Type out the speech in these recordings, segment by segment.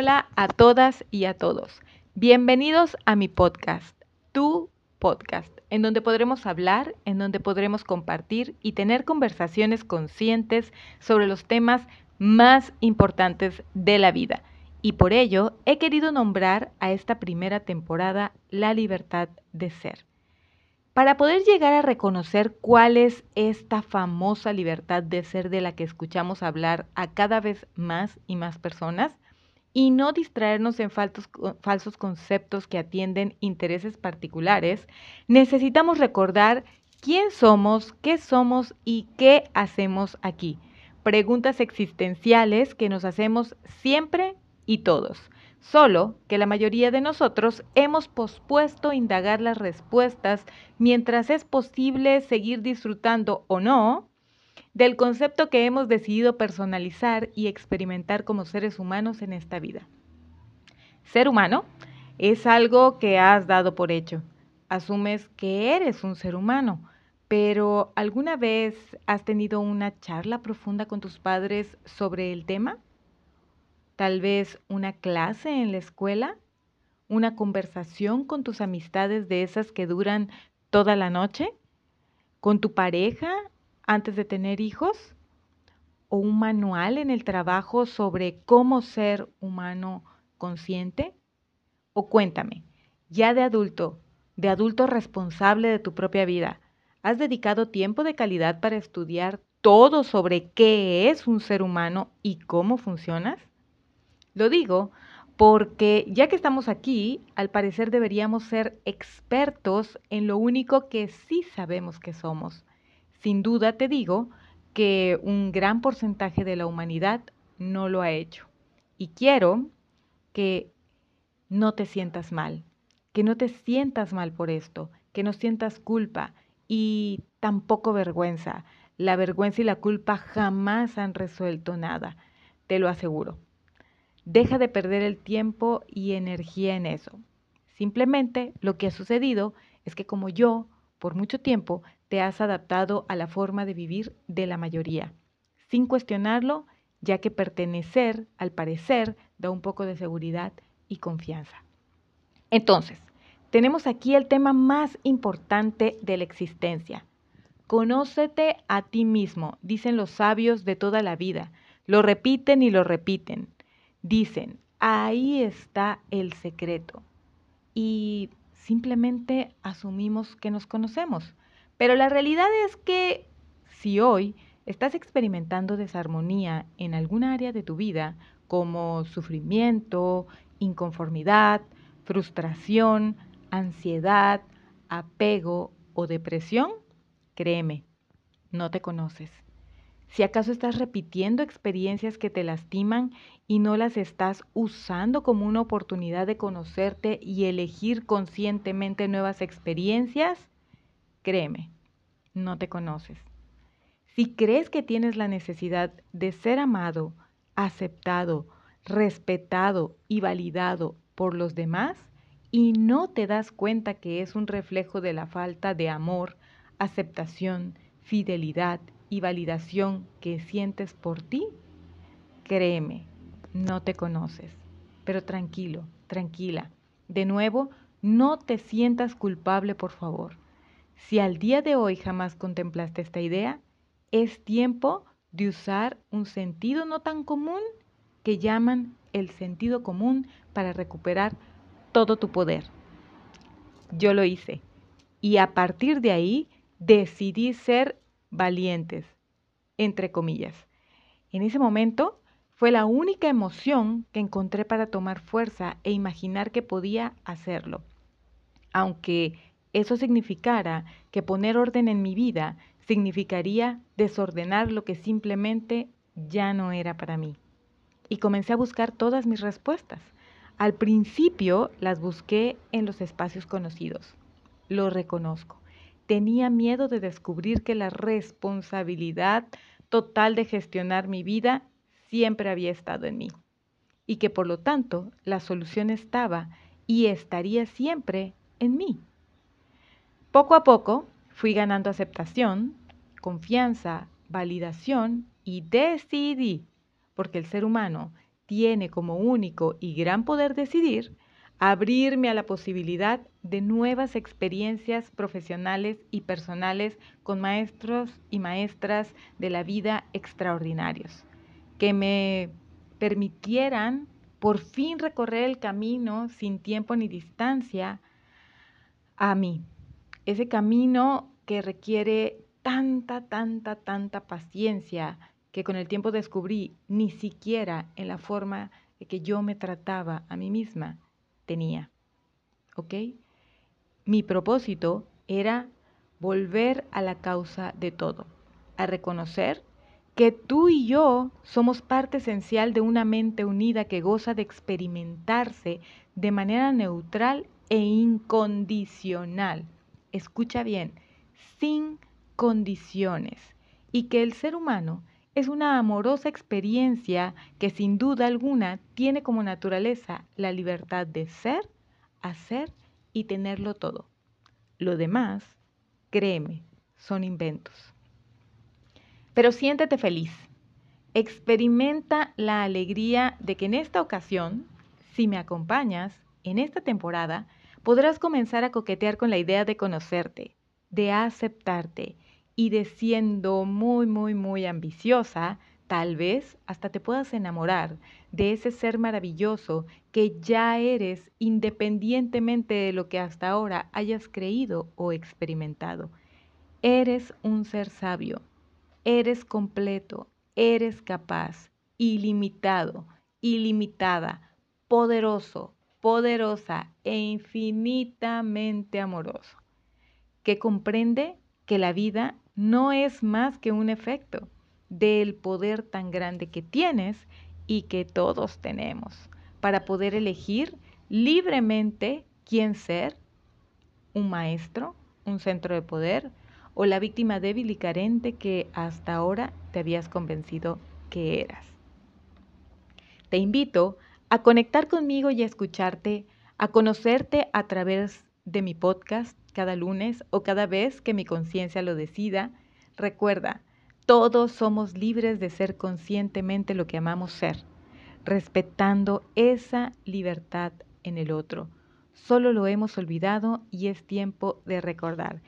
hola a todas y a todos. Bienvenidos a mi podcast, tu podcast, en donde podremos hablar, en donde podremos compartir y tener conversaciones conscientes sobre los temas más importantes de la vida. Y por ello he querido nombrar a esta primera temporada La libertad de ser. Para poder llegar a reconocer cuál es esta famosa libertad de ser de la que escuchamos hablar a cada vez más y más personas, y no distraernos en falsos conceptos que atienden intereses particulares, necesitamos recordar quién somos, qué somos y qué hacemos aquí. Preguntas existenciales que nos hacemos siempre y todos solo que la mayoría de nosotros hemos pospuesto indagar las respuestas mientras es posible seguir disfrutando o no del concepto que hemos decidido personalizar y experimentar como seres humanos en esta vida. Ser humano es algo que has dado por hecho. Asumes que eres un ser humano, pero ¿alguna vez has tenido una charla profunda con tus padres sobre el tema? tal vez una clase en la escuela, una conversación con tus amistades de esas que duran toda la noche, con tu pareja antes de tener hijos, o un manual en el trabajo sobre cómo ser humano consciente. O cuéntame, ya de adulto, de adulto responsable de tu propia vida, ¿has dedicado tiempo de calidad para estudiar todo sobre qué es un ser humano y cómo funcionas? Lo digo porque ya que estamos aquí, al parecer deberíamos ser expertos en lo único que sí sabemos que somos. Sin duda te digo que un gran porcentaje de la humanidad no lo ha hecho. Y quiero que no te sientas mal, que no te sientas mal por esto, que no sientas culpa y tampoco vergüenza. La vergüenza y la culpa jamás han resuelto nada, te lo aseguro. Deja de perder el tiempo y energía en eso. Simplemente lo que ha sucedido es que como yo, por mucho tiempo, te has adaptado a la forma de vivir de la mayoría, sin cuestionarlo, ya que pertenecer, al parecer, da un poco de seguridad y confianza. Entonces, tenemos aquí el tema más importante de la existencia. Conócete a ti mismo, dicen los sabios de toda la vida. Lo repiten y lo repiten dicen, ahí está el secreto. Y simplemente asumimos que nos conocemos. Pero la realidad es que si hoy estás experimentando desarmonía en alguna área de tu vida, como sufrimiento, inconformidad, frustración, ansiedad, apego o depresión, créeme, no te conoces. Si acaso estás repitiendo experiencias que te lastiman y no las estás usando como una oportunidad de conocerte y elegir conscientemente nuevas experiencias, créeme, no te conoces. Si crees que tienes la necesidad de ser amado, aceptado, respetado y validado por los demás y no te das cuenta que es un reflejo de la falta de amor, aceptación, fidelidad y validación que sientes por ti, créeme, no te conoces. Pero tranquilo, tranquila. De nuevo, no te sientas culpable, por favor. Si al día de hoy jamás contemplaste esta idea, es tiempo de usar un sentido no tan común que llaman el sentido común para recuperar todo tu poder. Yo lo hice y a partir de ahí decidí ser valientes, entre comillas. En ese momento fue la única emoción que encontré para tomar fuerza e imaginar que podía hacerlo. Aunque eso significara que poner orden en mi vida significaría desordenar lo que simplemente ya no era para mí. Y comencé a buscar todas mis respuestas. Al principio las busqué en los espacios conocidos. Lo reconozco tenía miedo de descubrir que la responsabilidad total de gestionar mi vida siempre había estado en mí y que por lo tanto la solución estaba y estaría siempre en mí. Poco a poco fui ganando aceptación, confianza, validación y decidí, porque el ser humano tiene como único y gran poder decidir abrirme a la posibilidad de nuevas experiencias profesionales y personales con maestros y maestras de la vida extraordinarios, que me permitieran por fin recorrer el camino sin tiempo ni distancia a mí. Ese camino que requiere tanta, tanta, tanta paciencia que con el tiempo descubrí ni siquiera en la forma en que yo me trataba a mí misma tenía. ¿Ok? Mi propósito era volver a la causa de todo, a reconocer que tú y yo somos parte esencial de una mente unida que goza de experimentarse de manera neutral e incondicional. Escucha bien, sin condiciones. Y que el ser humano es una amorosa experiencia que sin duda alguna tiene como naturaleza la libertad de ser, hacer y tenerlo todo. Lo demás, créeme, son inventos. Pero siéntete feliz. Experimenta la alegría de que en esta ocasión, si me acompañas en esta temporada, podrás comenzar a coquetear con la idea de conocerte, de aceptarte y de siendo muy, muy, muy ambiciosa, tal vez hasta te puedas enamorar de ese ser maravilloso que ya eres independientemente de lo que hasta ahora hayas creído o experimentado. Eres un ser sabio, eres completo, eres capaz, ilimitado, ilimitada, poderoso, poderosa e infinitamente amoroso, que comprende que la vida no es más que un efecto del poder tan grande que tienes y que todos tenemos para poder elegir libremente quién ser, un maestro, un centro de poder o la víctima débil y carente que hasta ahora te habías convencido que eras. Te invito a conectar conmigo y a escucharte, a conocerte a través de mi podcast cada lunes o cada vez que mi conciencia lo decida. Recuerda, todos somos libres de ser conscientemente lo que amamos ser, respetando esa libertad en el otro. Solo lo hemos olvidado y es tiempo de recordar.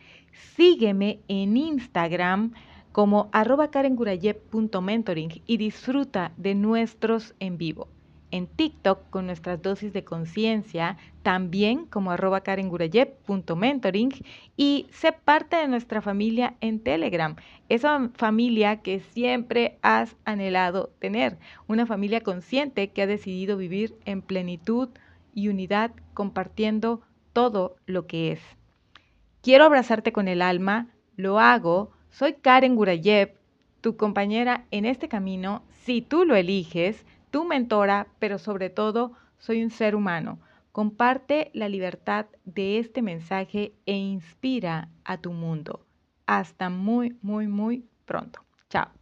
Sígueme en Instagram como arroba karengurayep.mentoring y disfruta de nuestros en vivo en TikTok con nuestras dosis de conciencia, también como arroba karengurayep.mentoring y sé parte de nuestra familia en Telegram, esa familia que siempre has anhelado tener, una familia consciente que ha decidido vivir en plenitud y unidad compartiendo todo lo que es. Quiero abrazarte con el alma, lo hago, soy Karen Gurayep, tu compañera en este camino, si tú lo eliges, tu mentora, pero sobre todo soy un ser humano. Comparte la libertad de este mensaje e inspira a tu mundo. Hasta muy, muy, muy pronto. Chao.